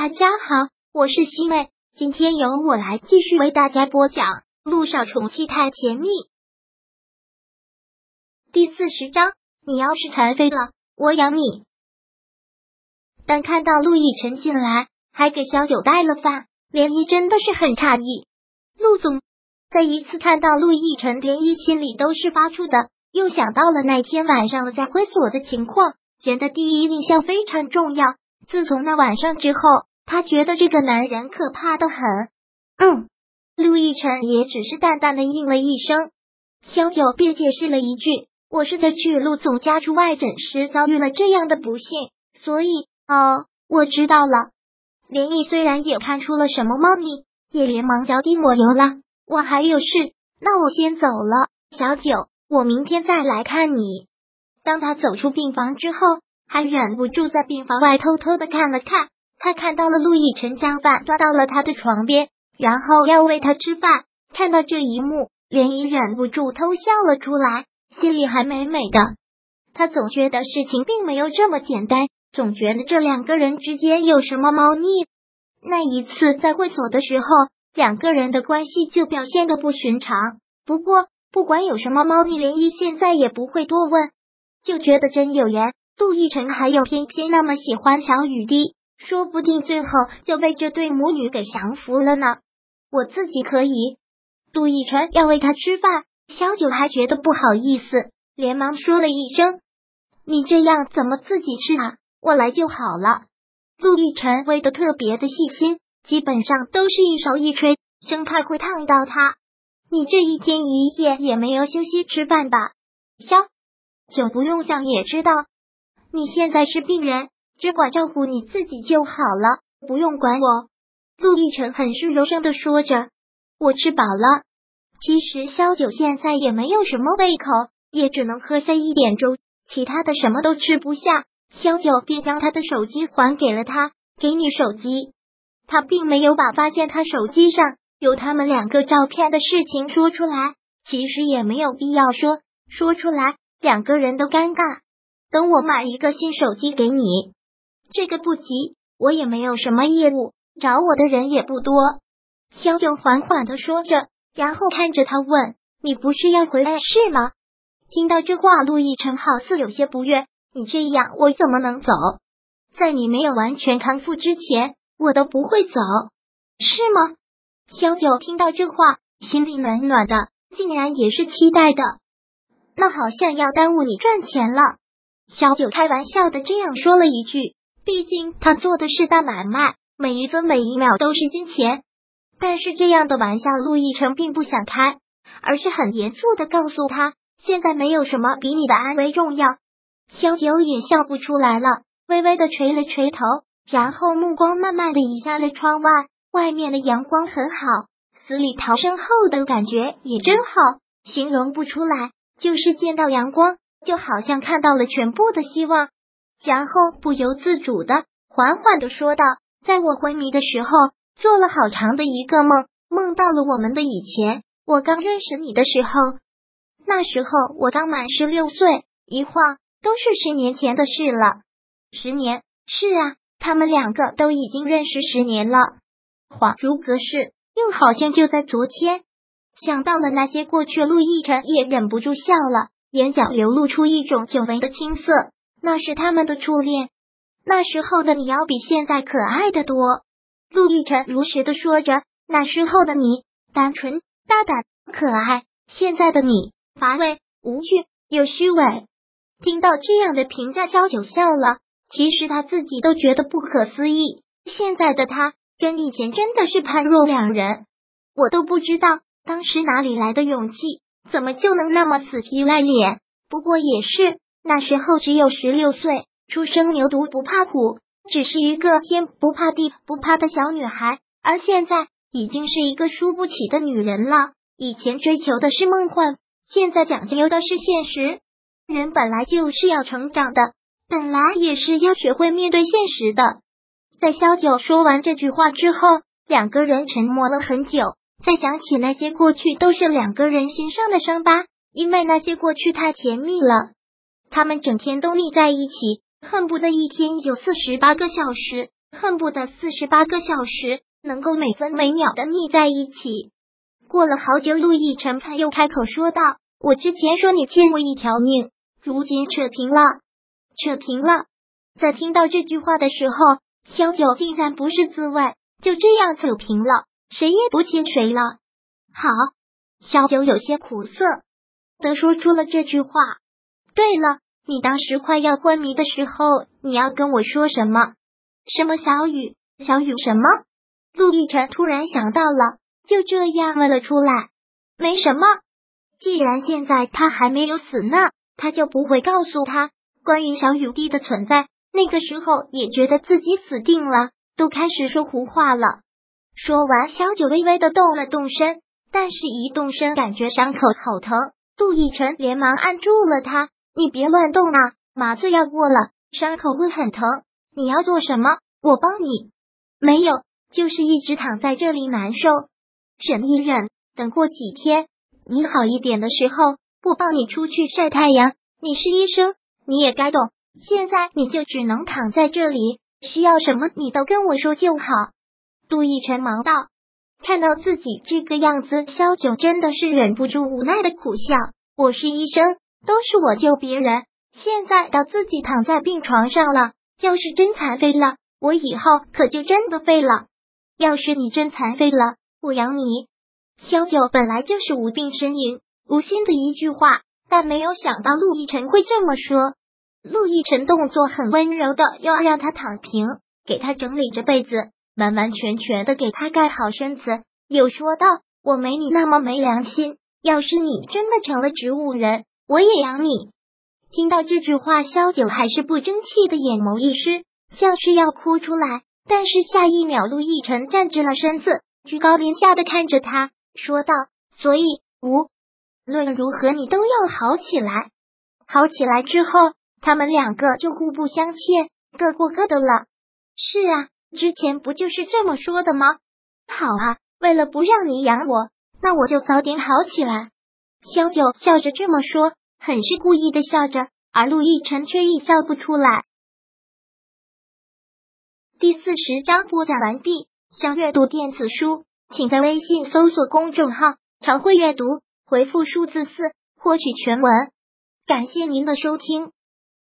大家好，我是西妹，今天由我来继续为大家播讲《陆少宠妻太甜蜜》第四十章。你要是残废了，我养你。当看到陆亦辰进来，还给小九带了饭，连依真的是很诧异。陆总在一次看到陆亦辰，连依心里都是发怵的，又想到了那天晚上在会所的情况，人的第一印象非常重要。自从那晚上之后，他觉得这个男人可怕的很。嗯，陆亦辰也只是淡淡的应了一声。萧九便解释了一句：“我是在去陆总家出外诊时遭遇了这样的不幸，所以……哦，我知道了。”林毅虽然也看出了什么猫腻，也连忙脚底抹油了。我还有事，那我先走了。小九，我明天再来看你。当他走出病房之后。还忍不住在病房外偷偷的看了看，他看到了陆亦辰将饭端到了他的床边，然后要喂他吃饭。看到这一幕，连依忍不住偷笑了出来，心里还美美的。他总觉得事情并没有这么简单，总觉得这两个人之间有什么猫腻。那一次在会所的时候，两个人的关系就表现的不寻常。不过不管有什么猫腻，连依现在也不会多问，就觉得真有缘。陆亦辰还有偏偏那么喜欢小雨滴，说不定最后就被这对母女给降服了呢。我自己可以。陆亦辰要喂他吃饭，小九还觉得不好意思，连忙说了一声：“你这样怎么自己吃啊？我来就好了。”陆亦辰喂的特别的细心，基本上都是一手一锤，生怕会烫到他。你这一天一夜也没有休息吃饭吧？萧九不用想也知道。你现在是病人，只管照顾你自己就好了，不用管我。陆亦辰很是柔声的说着：“我吃饱了。”其实萧九现在也没有什么胃口，也只能喝下一点粥，其他的什么都吃不下。萧九便将他的手机还给了他：“给你手机。”他并没有把发现他手机上有他们两个照片的事情说出来，其实也没有必要说，说出来两个人都尴尬。等我买一个新手机给你，这个不急，我也没有什么业务，找我的人也不多。萧九缓缓的说着，然后看着他问：“你不是要回来是吗？”听到这话，陆亦辰好似有些不悦：“你这样，我怎么能走？在你没有完全康复之前，我都不会走，是吗？”萧九听到这话，心里暖暖的，竟然也是期待的。那好像要耽误你赚钱了。小九开玩笑的这样说了一句：“毕竟他做的是大买卖，每一分每一秒都是金钱。”但是这样的玩笑，陆亦辰并不想开，而是很严肃的告诉他：“现在没有什么比你的安危重要。”萧九也笑不出来了，微微的垂了垂头，然后目光慢慢的移向了窗外，外面的阳光很好，死里逃生后的感觉也真好，形容不出来，就是见到阳光。就好像看到了全部的希望，然后不由自主的缓缓的说道：“在我昏迷的时候，做了好长的一个梦，梦到了我们的以前。我刚认识你的时候，那时候我刚满十六岁，一晃都是十年前的事了。十年，是啊，他们两个都已经认识十年了，恍如隔世，又好像就在昨天。想到了那些过去，陆亦辰也忍不住笑了。”眼角流露出一种久违的青涩，那是他们的初恋。那时候的你要比现在可爱的多。陆亦辰如实的说着，那时候的你单纯、大胆、可爱，现在的你乏味、无趣又虚伪。听到这样的评价，萧九笑了。其实他自己都觉得不可思议，现在的他跟以前真的是判若两人。我都不知道当时哪里来的勇气。怎么就能那么死皮赖脸？不过也是，那时候只有十六岁，初生牛犊不怕虎，只是一个天不怕地不怕的小女孩。而现在已经是一个输不起的女人了。以前追求的是梦幻，现在讲究的是现实。人本来就是要成长的，本来也是要学会面对现实的。在萧九说完这句话之后，两个人沉默了很久。再想起那些过去，都是两个人心上的伤疤，因为那些过去太甜蜜了。他们整天都腻在一起，恨不得一天有四十八个小时。恨不得四十八个小时能够每分每秒的腻在一起。过了好久，陆亦辰才又开口说道：“我之前说你欠我一条命，如今扯平了，扯平了。”在听到这句话的时候，萧九竟然不是滋味，就这样扯平了，谁也不欠谁了。好，萧九有些苦涩的说出了这句话。对了，你当时快要昏迷的时候，你要跟我说什么？什么小雨？小雨什么？陆亦辰突然想到了，就这样问了出来。没什么，既然现在他还没有死呢，他就不会告诉他关于小雨滴的存在。那个时候也觉得自己死定了，都开始说胡话了。说完，小九微微的动了动身，但是一动身感觉伤口好疼。陆亦辰连忙按住了他：“你别乱动啊，麻醉要过了，伤口会很疼。”你要做什么？我帮你。没有，就是一直躺在这里难受，忍一忍，等过几天你好一点的时候，我帮你出去晒太阳。你是医生，你也该懂。现在你就只能躺在这里，需要什么你都跟我说就好。杜奕晨忙道。看到自己这个样子，萧九真的是忍不住无奈的苦笑。我是医生，都是我救别人，现在到自己躺在病床上了。要是真残废了，我以后可就真的废了。要是你真残废了，我养你。萧九本来就是无病呻吟，无心的一句话，但没有想到陆亦辰会这么说。陆亦辰动作很温柔的，要让他躺平，给他整理着被子，完完全全的给他盖好身子，又说道：“我没你那么没良心。要是你真的成了植物人，我也养你。”听到这句话，萧九还是不争气的眼眸一湿，像是要哭出来。但是下一秒，陆亦辰站直了身子，居高临下的看着他，说道：“所以无论如何，你都要好起来。好起来之后，他们两个就互不相欠，各过各的了。”是啊，之前不就是这么说的吗？好啊，为了不让你养我，那我就早点好起来。萧九笑着这么说。很是故意的笑着，而陆亦辰却亦笑不出来。第四十章播讲完毕。想阅读电子书，请在微信搜索公众号“常会阅读”，回复数字四获取全文。感谢您的收听。